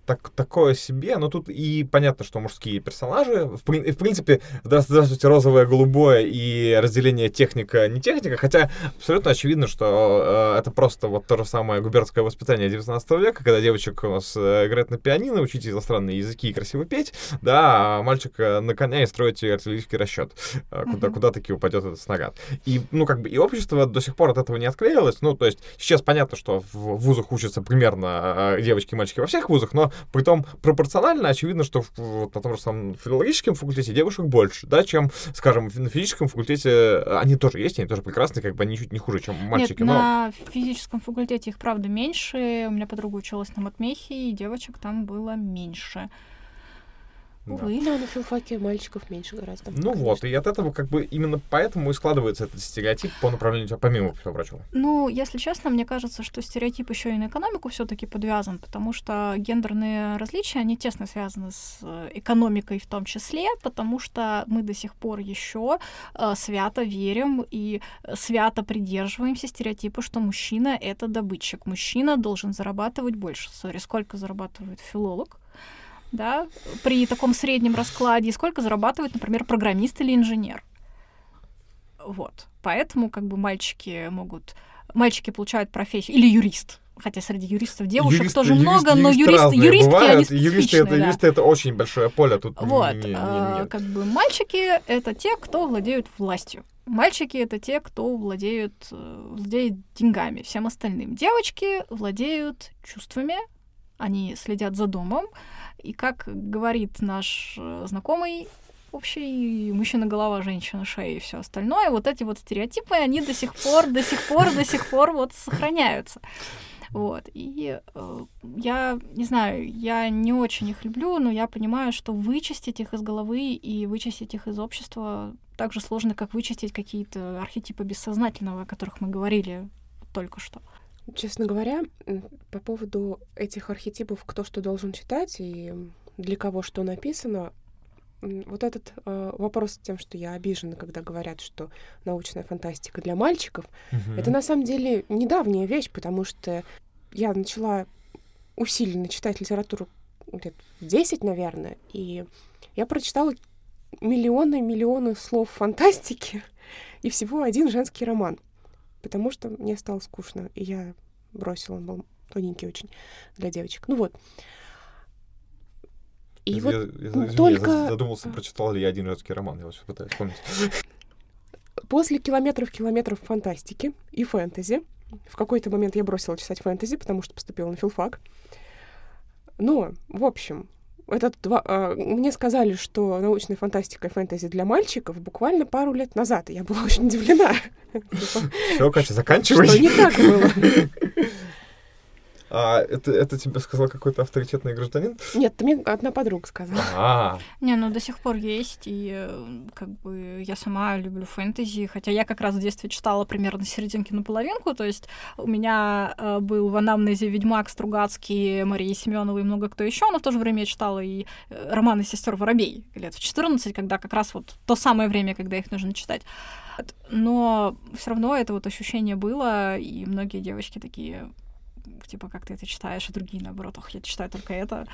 так, такое себе, но тут и понятно, что мужские персонажи, в, в принципе, здра- здравствуйте, розовое, голубое и разделение техника, не техника, хотя абсолютно очевидно, что э, это просто вот то же самое губернское воспитание 19 века, когда девочек у нас э, играет на пианино, учить иностранные языки и красиво петь, да, а мальчика на коня и строить артиллерийский расчет, э, куда, куда таки упадет этот снаряд. И, ну, как бы, и общество до сих пор от этого не отклеилось. Ну, то есть, сейчас понятно, что в вузах учатся примерно э, девочки и мальчики во всех вузах, но при том пропорционально очевидно, что вот на том же самом филологическом факультете девушек больше, да, чем, скажем, на физическом факультете э, они тоже есть, они тоже прекрасные, как бы они ничуть не хуже, чем мальчики, Нет, но... на физическом факультете их, правда, меньше. У меня подруга училась на матмехе, и девочек там было меньше. Увы. Да, на филфаке мальчиков меньше гораздо. Ну вот, и от этого как бы именно поэтому и складывается этот стереотип по направлению, помимо всего прочего. Ну, если честно, мне кажется, что стереотип еще и на экономику все-таки подвязан, потому что гендерные различия, они тесно связаны с э, экономикой в том числе, потому что мы до сих пор еще э, свято верим и э, свято придерживаемся стереотипа, что мужчина — это добытчик. Мужчина должен зарабатывать больше. Сори, сколько зарабатывает филолог? Да, при таком среднем раскладе, и сколько зарабатывает, например, программист или инженер. Вот. Поэтому как бы мальчики могут... Мальчики получают профессию. Или юрист. Хотя среди юристов девушек Юристы- тоже юрист- много, но юристы юристы, разные юристки, бывают. они юристы, это, да. юристы это очень большое поле, тут не- Вот, не- не- а, нет. как бы мальчики — это те, кто владеют властью. Мальчики — это те, кто владеют, э, владеет деньгами, всем остальным. Девочки владеют чувствами, они следят за домом. И как говорит наш э, знакомый общий мужчина голова, женщина шея и все остальное, вот эти вот стереотипы, они до сих пор, до сих пор, до сих пор вот сохраняются. Вот. И э, я не знаю, я не очень их люблю, но я понимаю, что вычистить их из головы и вычистить их из общества так же сложно, как вычистить какие-то архетипы бессознательного, о которых мы говорили только что. Честно говоря, по поводу этих архетипов, кто что должен читать и для кого что написано, вот этот э, вопрос с тем, что я обижена, когда говорят, что научная фантастика для мальчиков, Мгм. это на самом деле недавняя вещь, потому что я начала усиленно читать литературу где-то в 10, наверное, и я прочитала миллионы-миллионы слов фантастики *laughs* и всего один женский роман, потому что мне стало скучно, и я бросила, он был тоненький очень для девочек. Ну вот. И Я- вот я, я- извини, я только- зад- задумался, прочитал ли я один женский роман. Я вот пытаюсь вспомнить. после километров-километров фантастики и фэнтези, в какой-то момент я бросила читать фэнтези, потому что поступила на филфак. Но, в общем, этот два, а, мне сказали, что научная фантастика и фэнтези для мальчиков буквально пару лет назад. и Я была очень удивлена. *laughs* Все, Катя, заканчивай. Что не так было? *laughs* А это, это тебе сказал какой-то авторитетный гражданин? Нет, это мне одна подруга сказала. А, Не, ну до сих пор есть, и э, как бы я сама люблю фэнтези, хотя я как раз в детстве читала примерно серединки на половинку, то есть у меня э, был в анамнезе Ведьмак, Стругацкий, Мария Семенова и много кто еще, но в то же время я читала и э, романы сестер Воробей лет в 14, когда как раз вот то самое время, когда их нужно читать. Но все равно это вот ощущение было, и многие девочки такие типа, как ты это читаешь, а другие, наоборот, ох, я читаю только это.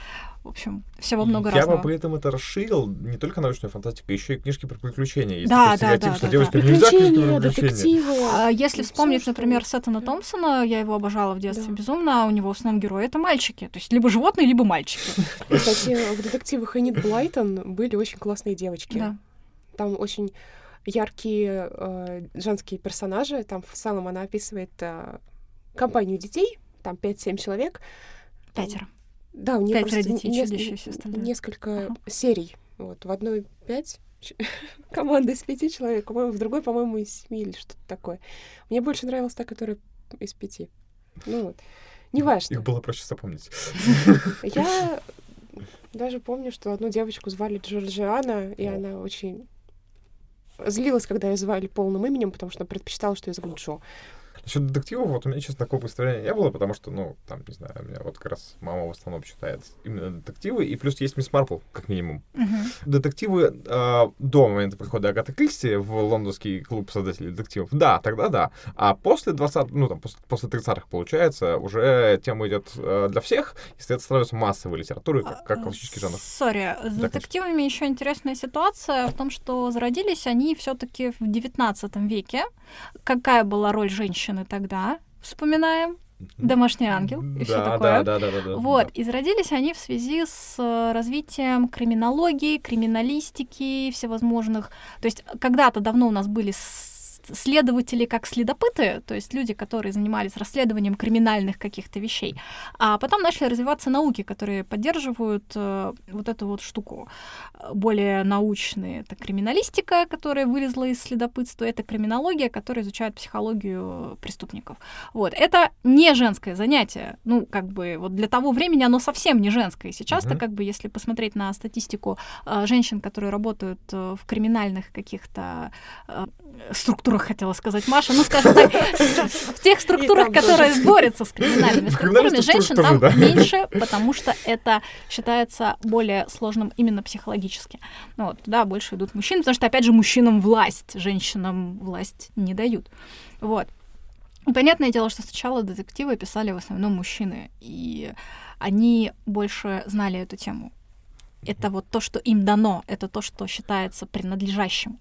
В общем, всего много я разного. бы при этом это расширил не только научную фантастику, еще и книжки про приключения. Есть Да, такой да, стереотип, да, что да, девочкам да. нельзя Приключения, детективы. А если Ну, вспомнить, что- например, Сеттона. Томпсона, я его обожала в детстве Да. безумно, а у него в основном герои — это мальчики. То есть либо животные, либо мальчики. *laughs* Кстати, в детективах Энит Блайтон были очень классные девочки. Да. Там очень яркие э, женские персонажи. Там в целом она описывает э, компанию детей, там 5-7 человек. Пятеро. Да, у нее Пятеро просто детей, нес- чудище остальное. несколько Ага. серий. Вот, в одной 5 *laughs* команда из пяти человек, по-моему, в другой, по-моему, из семи или что-то такое. Мне больше нравилась та, которая из пяти. Ну вот. Неважно. Их было проще запомнить. *laughs* Я даже помню, что одну девочку звали Джорджиана, и она очень злилась, когда ее звали полным именем, потому что предпочитала, что ее зовут Джо. Насчет детективов, вот у меня, честно, такого представления не было, потому что, ну, там, не знаю, у меня вот как раз мама в основном читает именно детективы, и плюс есть Мисс Марпл, как минимум. Мгм. Детективы э, до момента прихода Агаты Кристи в лондонский клуб создателей детективов, да, тогда да. А после 20 ну, там, после, после 30-х, получается, уже тема идет э, для всех, и это становится массовой литературой, как, как классический жанр. Сори, с Да, детективами еще интересная ситуация в том, что зародились они все-таки в XIX веке. Какая была роль женщины тогда? Вспоминаем. Домашний ангел и все такое. да, да, да, да, да. Вот, и зародились они в связи с э, развитием криминологии, криминалистики, всевозможных. То есть когда-то давно у нас были с- следователи как следопыты, то есть люди, которые занимались расследованием криминальных каких-то вещей. А потом начали развиваться науки, которые поддерживают э, вот эту вот штуку. Более научные это криминалистика, которая вылезла из следопытства, это криминология, которая изучает психологию преступников. Вот. Это не женское занятие. Ну, как бы, вот для того времени оно совсем не женское. Сейчас-то, Мгм. как бы, если посмотреть на статистику э, женщин, которые работают э, в криминальных каких-то э, структурах, хотела сказать Маша, ну, скажем так, в тех структурах, которые борются с криминальными структурами, женщин там меньше, потому что это считается более сложным именно психологически. Ну, вот, туда больше идут мужчины, потому что, опять же, мужчинам власть, женщинам власть не дают. Вот. И понятное дело, что сначала детективы писали в основном мужчины, и они больше знали эту тему. Это вот то, что им дано, это то, что считается принадлежащим.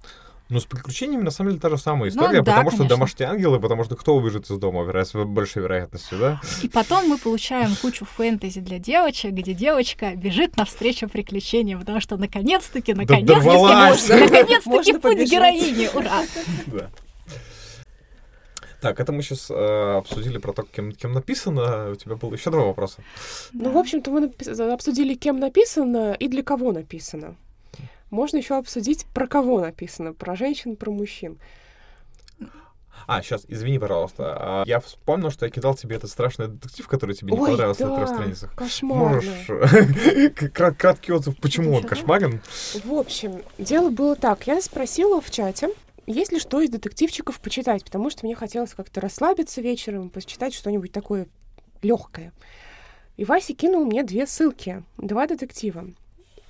Ну, с приключениями, на самом деле, та же самая история, Ну да, потому что конечно. домашние ангелы, потому что кто убежит из дома, вероятно, с большой вероятностью, да? И потом мы получаем кучу фэнтези для девочек, где девочка бежит навстречу приключениям, потому что наконец-таки, наконец-таки, наконец-таки путь героини, ура! Да. Так, это мы сейчас обсудили про то, кем, кем написано. У тебя было еще два вопроса. Ну, в общем-то, мы обсудили, кем написано и для кого написано. Можно еще обсудить, про кого написано, про женщин, про мужчин. А, сейчас, извини, пожалуйста. А, Я вспомнил, что я кидал тебе этот страшный детектив, который тебе не Ой, понравился на да, трех страницах. кошмарно. Можешь *laughs* крат- краткий отзыв, почему он кошмарен? В общем, дело было так. Я спросила в чате, есть ли что из детективчиков почитать, потому что мне хотелось как-то расслабиться вечером, почитать что-нибудь такое легкое. И Вася кинул мне две ссылки, два детектива.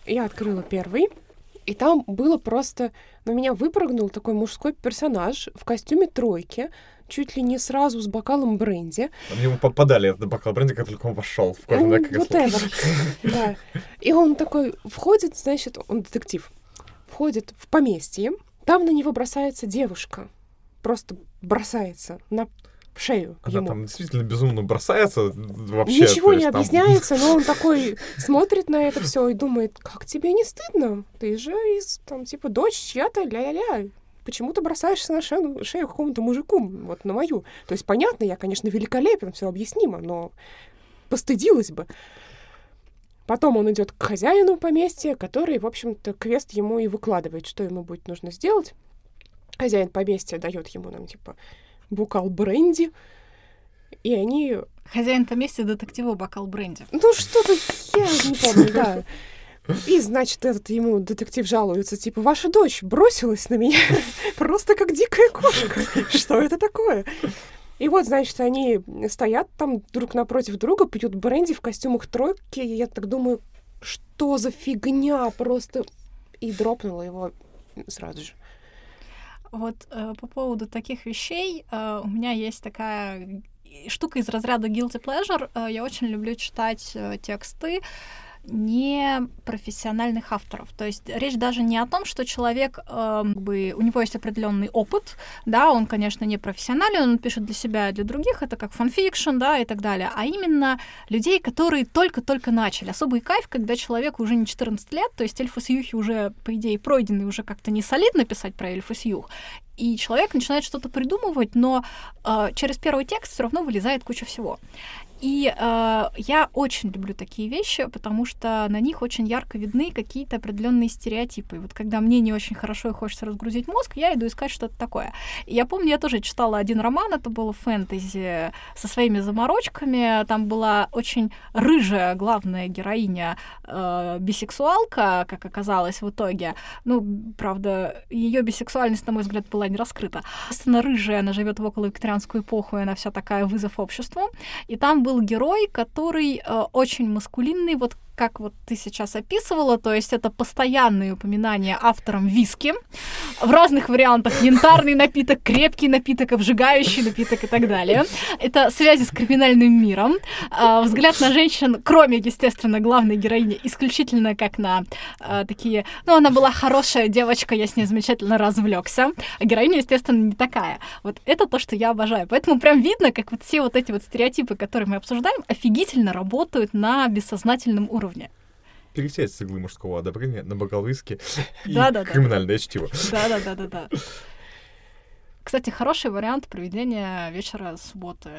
Я открыла первый, и там было просто... На меня выпрыгнул такой мужской персонаж в костюме тройки, чуть ли не сразу с бокалом бренди. Ему по- подали этот бокал бренди, как только он вошел в кресло. whatever. Да. И он такой входит, значит, он детектив, входит в поместье, там на него бросается девушка, просто бросается на шею Она ему. там действительно безумно бросается вообще. Ничего то не есть там- объясняется, но он *laughs* такой смотрит на это все и думает, как тебе не стыдно? Ты же из, там, типа, дочь чья-то, ля-ля-ля. Почему ты бросаешься на шею, шею какому-то мужику, вот на мою? То есть, понятно, я, конечно, великолепен, все объяснимо, но постыдилась бы. Потом он идет к хозяину поместья, который, в общем-то, квест ему и выкладывает, что ему будет нужно сделать. Хозяин поместья дает ему, нам, типа, бокал бренди, и они Хозяин поместья детектива бокал бренди. ну, что-то я не помню, да. И, значит, этот ему детектив жалуется, типа, ваша дочь бросилась на меня *laughs* просто как дикая кошка. Что это такое? И вот, значит, они стоят там друг напротив друга, пьют бренди в костюмах тройки, и я так думаю, что за фигня просто... И дропнула его сразу же. Вот э, по поводу таких вещей э, у меня есть такая штука из разряда guilty pleasure. Э, я очень люблю читать э, тексты не профессиональных авторов. То есть речь даже не о том, что человек, э, как бы, у него есть определенный опыт, да, он, конечно, не профессионален, он пишет для себя и для других, это как fanfiction, да, и так далее, а именно людей, которые только-только начали. Особый кайф, когда человеку уже не 14 лет, то есть эльфы-сьюхи уже, по идее, пройдены, уже как-то не солидно писать про эльфы-сьюх, и человек начинает что-то придумывать, но э, через первый текст все равно вылезает куча всего. И э, я очень люблю такие вещи, потому что на них очень ярко видны какие-то определенные стереотипы. И вот когда мне не очень хорошо и хочется разгрузить мозг, я иду искать что-то такое. И я помню, я тоже читала один роман, это было фэнтези со своими заморочками. Там была очень рыжая главная героиня, э, бисексуалка, как оказалось в итоге. Ну, правда, ее бисексуальность, на мой взгляд, была не раскрыта. Естественно, рыжая, она живет в около викторианскую эпоху, и она вся такая вызов обществу. И там был был герой, который э, очень маскулинный, вот как вот ты сейчас описывала, то есть это постоянные упоминания автором виски в разных вариантах. Янтарный напиток, крепкий напиток, обжигающий напиток и так далее. Это связи с криминальным миром. А, взгляд на женщин, кроме, естественно, главной героини, исключительно как на а, такие... Ну, она была хорошая девочка, я с ней замечательно развлекся. А героиня, естественно, не такая. Вот это то, что я обожаю. Поэтому прям видно, как вот все вот эти вот стереотипы, которые мы обсуждаем, офигительно работают на бессознательном уровне. Пересесть с иглы мужского одобрения на бокал виски *laughs* и криминальное чтиво. Да-да-да-да-да. *laughs* Кстати, хороший вариант проведения вечера субботы.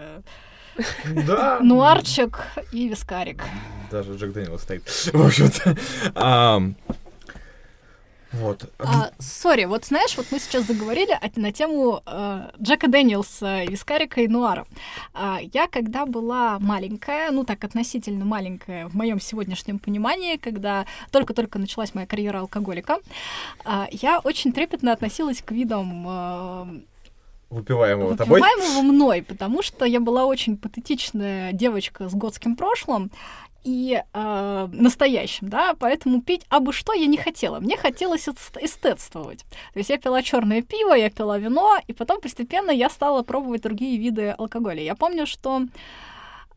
Да. *laughs* Нуарчик и вискарик. Даже Джек Дэниел стоит. В общем-то. Вот. А, сори, вот знаешь, вот мы сейчас заговорили на тему э, Джека Дэниелса, Вискарика и Нуара. А, я когда была маленькая, ну так относительно маленькая в моем сегодняшнем понимании, когда только-только началась моя карьера алкоголика, а, я очень трепетно относилась к видам э, выпиваемого тобой? Выпиваемого мной, потому что я была очень патетичная девочка с готским прошлым, и э, настоящим, да, поэтому пить абы что я не хотела. Мне хотелось эстетствовать. То есть я пила черное пиво, я пила вино, и потом постепенно я стала пробовать другие виды алкоголя. Я помню, что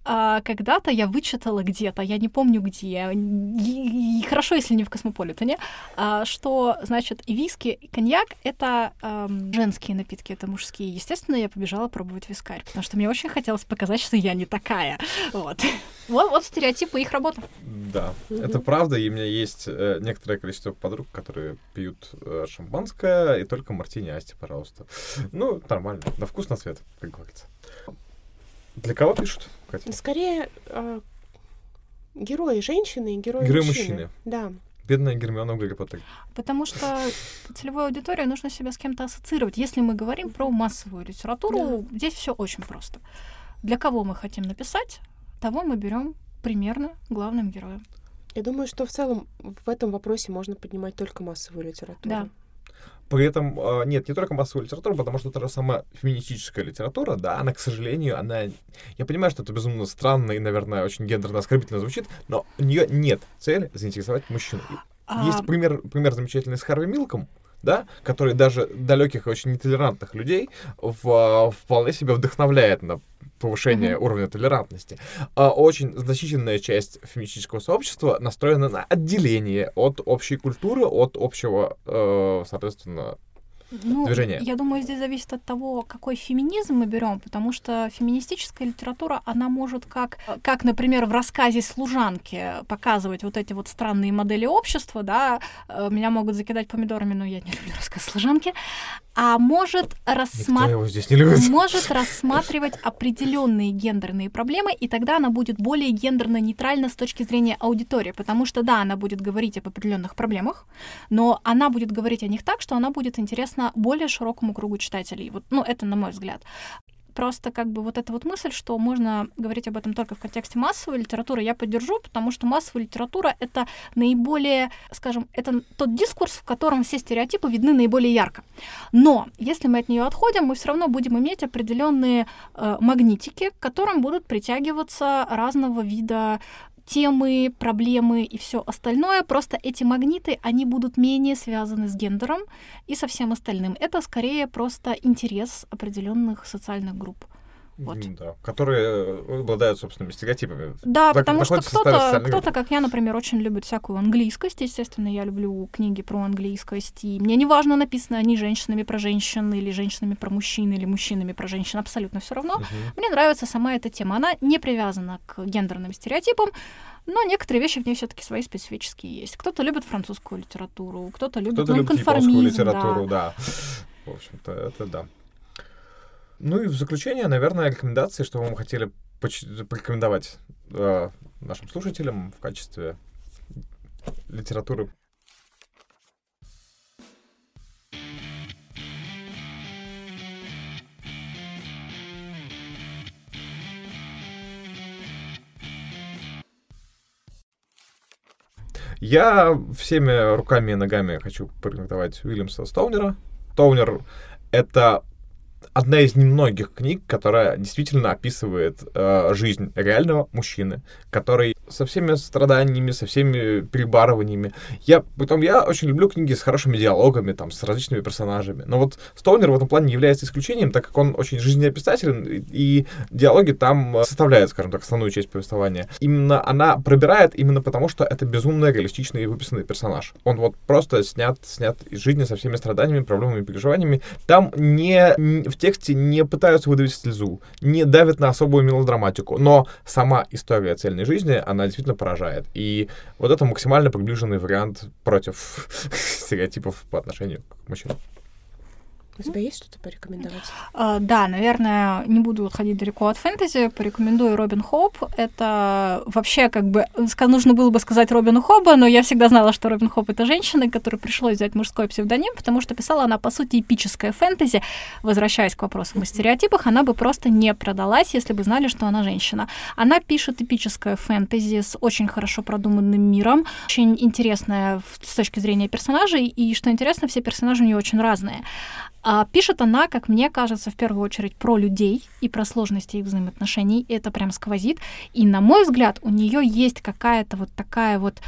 а, когда-то я вычитала где-то, я не помню где, и, и хорошо, если не в Космополитене, а, что, значит, и виски, и коньяк — это а, женские напитки, это мужские. Естественно, я побежала пробовать вискарь, потому что мне очень хотелось показать, что я не такая. Вот. Вот, вот стереотипы, их работа. Да, mm-hmm. это правда, и у меня есть э, некоторое количество подруг, которые пьют э, шампанское, и только мартини асти, пожалуйста. Ну, нормально, на вкус, на цвет, как говорится. Для кого пишут, Катя? Скорее, э, герои женщины и герои, герои мужчины. мужчины. Да. Бедная Гермиона в Гарри Поттере. Потому что целевую аудиторию нужно себя с кем-то ассоциировать. Если мы говорим про массовую литературу, да. здесь все очень просто. Для кого мы хотим написать, того мы берем примерно главным героем. Я думаю, что в целом в этом вопросе можно поднимать только массовую литературу. Да. При этом а, нет, не только массовая литература, потому что та же самая феминистическая литература, да, она, к сожалению, она... Я понимаю, что это безумно странно и, наверное, очень гендерно оскорбительно звучит, но у нее нет цели заинтересовать мужчину. А... Есть пример, пример замечательный с Харви Милком, да, который даже далеких и очень нетолерантных людей в, а, вполне себя вдохновляет на повышение mm-hmm. уровня толерантности. А очень значительная часть феминистического сообщества настроена на отделение от общей культуры, от общего, э, соответственно, ну, движения. Я думаю, здесь зависит от того, какой феминизм мы берем, потому что феминистическая литература, она может как, как, например, в рассказе служанки показывать вот эти вот странные модели общества, да, э, меня могут закидать помидорами, но я не люблю рассказ служанки, а может, рассма... может рассматривать определенные гендерные проблемы, и тогда она будет более гендерно нейтральна с точки зрения аудитории, потому что да, она будет говорить об определенных проблемах, но она будет говорить о них так, что она будет интересна более широкому кругу читателей. Вот, ну, это на мой взгляд просто как бы вот эта вот мысль, что можно говорить об этом только в контексте массовой литературы, я поддержу, потому что массовая литература — это наиболее, скажем, это тот дискурс, в котором все стереотипы видны наиболее ярко. Но если мы от нее отходим, мы все равно будем иметь определенные э, магнитики, к которым будут притягиваться разного вида темы, проблемы и все остальное. Просто эти магниты, они будут менее связаны с гендером и со всем остальным. Это скорее просто интерес определенных социальных групп. Вот. Да, которые э, обладают собственными стереотипами. Да, так, потому что кто-то, кто-то, как я, например, очень любит всякую английскость. Естественно, я люблю книги про английскость. И мне не важно, написано они женщинами про женщин, или женщинами про мужчин, или мужчинами про женщин, абсолютно все равно. Угу. Мне нравится сама эта тема. Она не привязана к гендерным стереотипам, но некоторые вещи в ней все-таки свои специфические есть. Кто-то любит французскую литературу, кто-то любит кто-то любит литературу, да. В общем-то, это да. Ну и в заключение, наверное, рекомендации, что мы хотели порекомендовать э, нашим слушателям в качестве литературы Я всеми руками и ногами хочу порекомендовать Уильямса Стоунера. Стоунер — это одна из немногих книг, которая действительно описывает э, жизнь реального мужчины, который со всеми страданиями, со всеми перебарываниями. Я, потом, я очень люблю книги с хорошими диалогами, там, с различными персонажами. Но вот Стоунер в этом плане не является исключением, так как он очень жизнеописателен, и диалоги там составляют, скажем так, основную часть повествования. Именно она пробирает именно потому, что это безумно реалистичный и выписанный персонаж. Он вот просто снят, снят из жизни со всеми страданиями, проблемами, переживаниями. Там не в тексте не пытаются выдавить слезу, не давят на особую мелодраматику, но сама история цельной жизни, она действительно поражает. И вот это максимально приближенный вариант против *laughs* стереотипов по отношению к мужчинам. У тебя есть что-то порекомендовать? Uh, да, наверное, не буду отходить далеко от фэнтези. Порекомендую Робин Хоуп. Это вообще как бы... Нужно было бы сказать Робину Хоба, но я всегда знала, что Робин Хоуп — это женщина, которой пришлось взять мужской псевдоним, потому что писала она, по сути, эпическое фэнтези. Возвращаясь к вопросам о стереотипах, она бы просто не продалась, если бы знали, что она женщина. Она пишет эпическое фэнтези с очень хорошо продуманным миром, очень интересное с точки зрения персонажей, и, что интересно, все персонажи у нее очень разные. А, пишет она, как мне кажется, в первую очередь про людей и про сложности их взаимоотношений. Это прям сквозит. И, на мой взгляд, у нее есть какая-то вот такая вот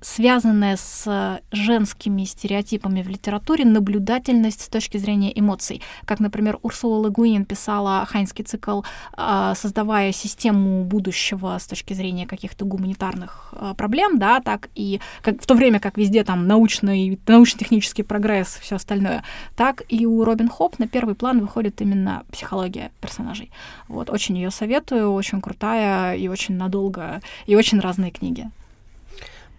связанная с женскими стереотипами в литературе наблюдательность с точки зрения эмоций. Как, например, Урсула Легуин писала Хайнский цикл, а, создавая систему будущего с точки зрения каких-то гуманитарных а, проблем, да, так и как, в то время как везде там научный, научно-технический прогресс, все остальное, так и у Робин Хоп на первый план выходит именно психология персонажей. Вот, очень ее советую, очень крутая и очень надолго, и очень разные книги.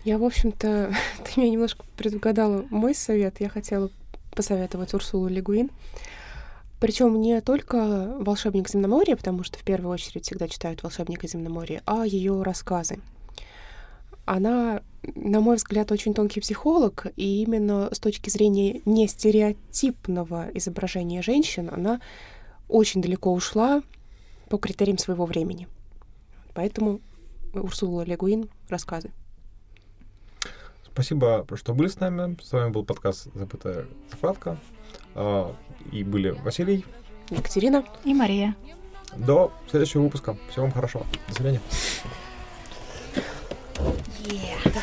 Я, в общем-то, *laughs* ты меня немножко предугадала мой совет. Я хотела посоветовать Урсулу Легуин. Причем не только «Волшебник земноморья», потому что в первую очередь всегда читают «Волшебника земноморья», а ее рассказы. Она, на мой взгляд, очень тонкий психолог, и именно с точки зрения не стереотипного изображения женщин она очень далеко ушла по критериям своего времени. Поэтому Урсула Легуин рассказы. Спасибо, что были с нами. С вами был подкаст «Забытая закладка». А, и были Василий, Екатерина и Мария. До следующего выпуска. Всего вам хорошо. До свидания. Yeah.